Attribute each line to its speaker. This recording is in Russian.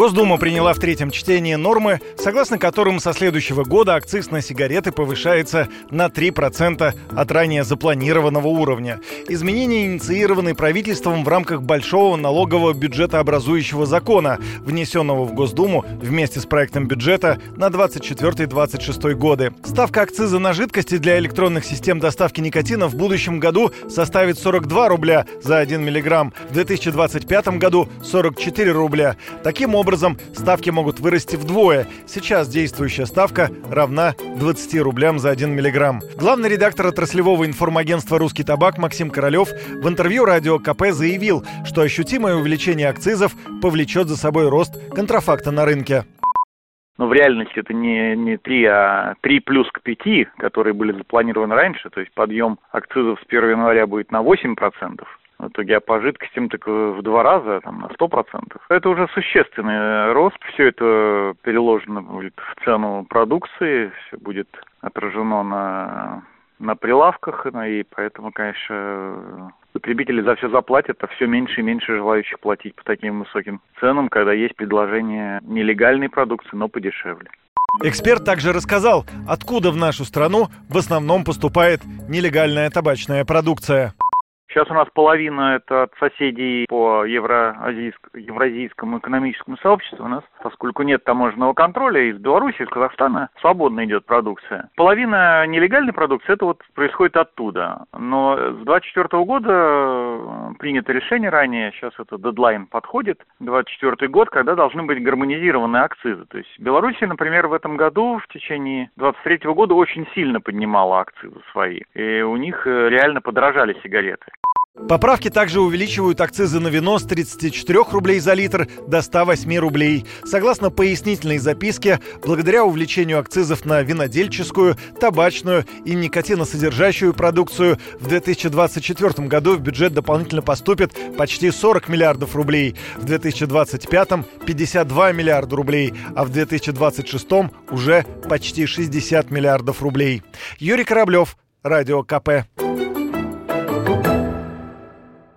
Speaker 1: Госдума приняла в третьем чтении нормы, согласно которым со следующего года акциз на сигареты повышается на 3% от ранее запланированного уровня. Изменения инициированы правительством в рамках большого налогового бюджетообразующего закона, внесенного в Госдуму вместе с проектом бюджета на 24-26 годы. Ставка акциза на жидкости для электронных систем доставки никотина в будущем году составит 42 рубля за 1 миллиграмм, в 2025 году 44 рубля. Таким образом, образом, ставки могут вырасти вдвое. Сейчас действующая ставка равна 20 рублям за 1 миллиграмм. Главный редактор отраслевого информагентства «Русский табак» Максим Королев в интервью радио КП заявил, что ощутимое увеличение акцизов повлечет за собой рост контрафакта на рынке.
Speaker 2: Но в реальности это не, не 3, а 3 плюс к 5, которые были запланированы раньше. То есть подъем акцизов с 1 января будет на 8%. В итоге, а по жидкостям так в два раза, там, на сто процентов. Это уже существенный рост. Все это переложено будет в цену продукции, все будет отражено на, на прилавках, и поэтому, конечно, потребители за все заплатят, а все меньше и меньше желающих платить по таким высоким ценам, когда есть предложение нелегальной продукции, но подешевле.
Speaker 1: Эксперт также рассказал, откуда в нашу страну в основном поступает нелегальная табачная продукция.
Speaker 2: Сейчас у нас половина это от соседей по евразийскому экономическому сообществу. У нас, поскольку нет таможенного контроля, из Беларуси, из Казахстана свободно идет продукция. Половина нелегальной продукции, это вот происходит оттуда. Но с 24 года э, принято решение ранее, сейчас это дедлайн подходит, 24 год, когда должны быть гармонизированы акцизы. То есть Беларусь, например, в этом году в течение 23 года очень сильно поднимала акцизы свои. И у них э, реально подорожали сигареты.
Speaker 1: Поправки также увеличивают акцизы на вино с 34 рублей за литр до 108 рублей. Согласно пояснительной записке, благодаря увеличению акцизов на винодельческую, табачную и никотиносодержащую продукцию, в 2024 году в бюджет дополнительно поступит почти 40 миллиардов рублей, в 2025 – 52 миллиарда рублей, а в 2026 уже почти 60 миллиардов рублей. Юрий Кораблев, Радио КП.